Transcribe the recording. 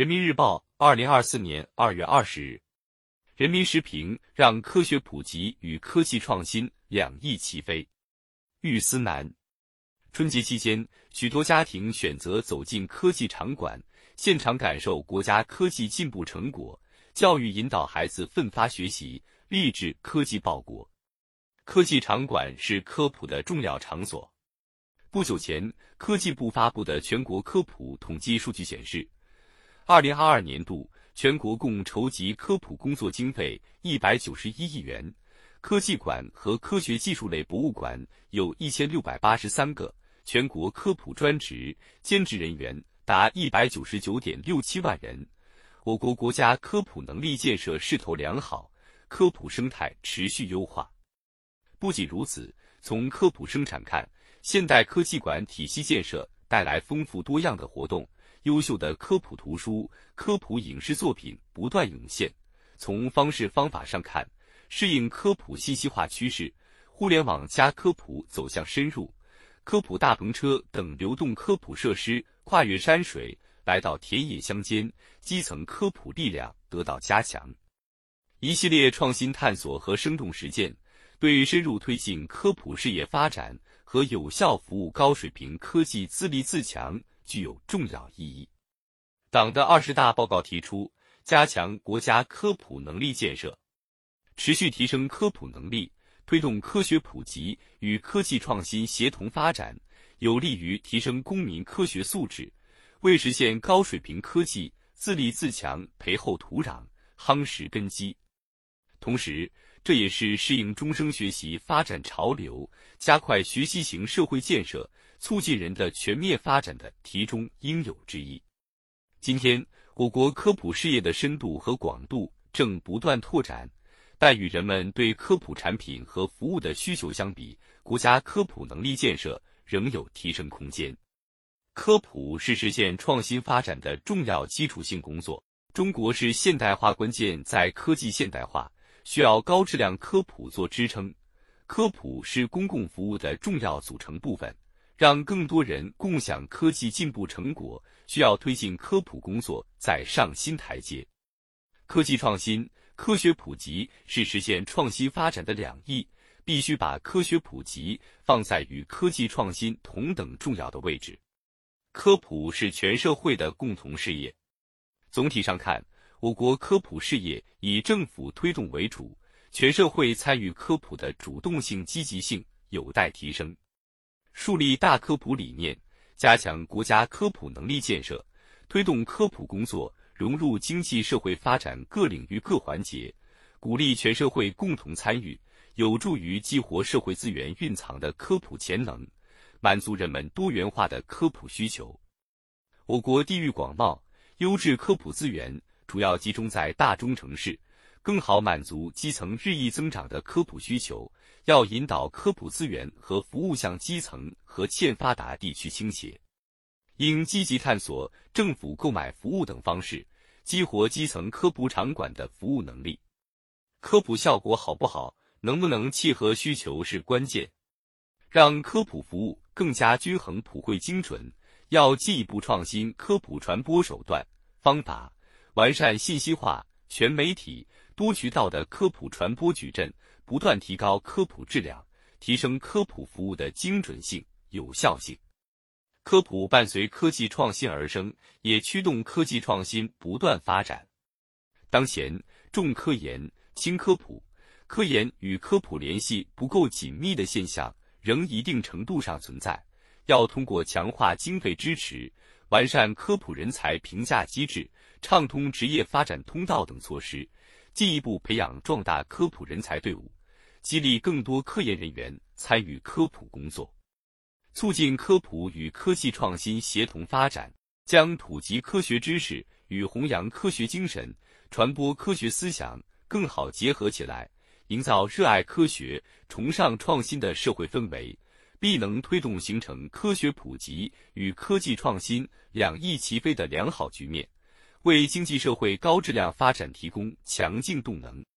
人民日报，二零二四年二月二十日。人民时评：让科学普及与科技创新两翼齐飞。玉思南，春节期间，许多家庭选择走进科技场馆，现场感受国家科技进步成果，教育引导孩子奋发学习，立志科技报国。科技场馆是科普的重要场所。不久前，科技部发布的全国科普统计数据显示，二零二二年度。全国共筹集科普工作经费一百九十一亿元，科技馆和科学技术类博物馆有一千六百八十三个，全国科普专职兼职人员达一百九十九点六七万人。我国国家科普能力建设势头良好，科普生态持续优化。不仅如此，从科普生产看，现代科技馆体系建设带来丰富多样的活动。优秀的科普图书、科普影视作品不断涌现。从方式方法上看，适应科普信息化趋势，互联网加科普走向深入，科普大篷车等流动科普设施跨越山水，来到田野乡间，基层科普力量得到加强。一系列创新探索和生动实践，对深入推进科普事业发展和有效服务高水平科技自立自强。具有重要意义。党的二十大报告提出，加强国家科普能力建设，持续提升科普能力，推动科学普及与科技创新协同发展，有利于提升公民科学素质，为实现高水平科技自立自强培厚土壤、夯实根基。同时，这也是适应终生学习发展潮流、加快学习型社会建设。促进人的全面发展的题中应有之义。今天，我国科普事业的深度和广度正不断拓展，但与人们对科普产品和服务的需求相比，国家科普能力建设仍有提升空间。科普是实现创新发展的重要基础性工作。中国是现代化关键在科技现代化，需要高质量科普做支撑。科普是公共服务的重要组成部分。让更多人共享科技进步成果，需要推进科普工作再上新台阶。科技创新、科学普及是实现创新发展的两翼，必须把科学普及放在与科技创新同等重要的位置。科普是全社会的共同事业。总体上看，我国科普事业以政府推动为主，全社会参与科普的主动性、积极性有待提升。树立大科普理念，加强国家科普能力建设，推动科普工作融入经济社会发展各领域各环节，鼓励全社会共同参与，有助于激活社会资源蕴藏的科普潜能，满足人们多元化的科普需求。我国地域广袤，优质科普资源主要集中在大中城市。更好满足基层日益增长的科普需求，要引导科普资源和服务向基层和欠发达地区倾斜。应积极探索政府购买服务等方式，激活基层科普场馆的服务能力。科普效果好不好，能不能契合需求是关键。让科普服务更加均衡、普惠、精准，要进一步创新科普传播手段方法，完善信息化、全媒体。多渠道的科普传播矩阵，不断提高科普质量，提升科普服务的精准性、有效性。科普伴随科技创新而生，也驱动科技创新不断发展。当前，重科研轻科普，科研与科普联系不够紧密的现象仍一定程度上存在。要通过强化经费支持、完善科普人才评价机制、畅通职业发展通道等措施。进一步培养壮大科普人才队伍，激励更多科研人员参与科普工作，促进科普与科技创新协同发展，将普及科学知识与弘扬科学精神、传播科学思想更好结合起来，营造热爱科学、崇尚创新的社会氛围，必能推动形成科学普及与科技创新两翼齐飞的良好局面。为经济社会高质量发展提供强劲动能。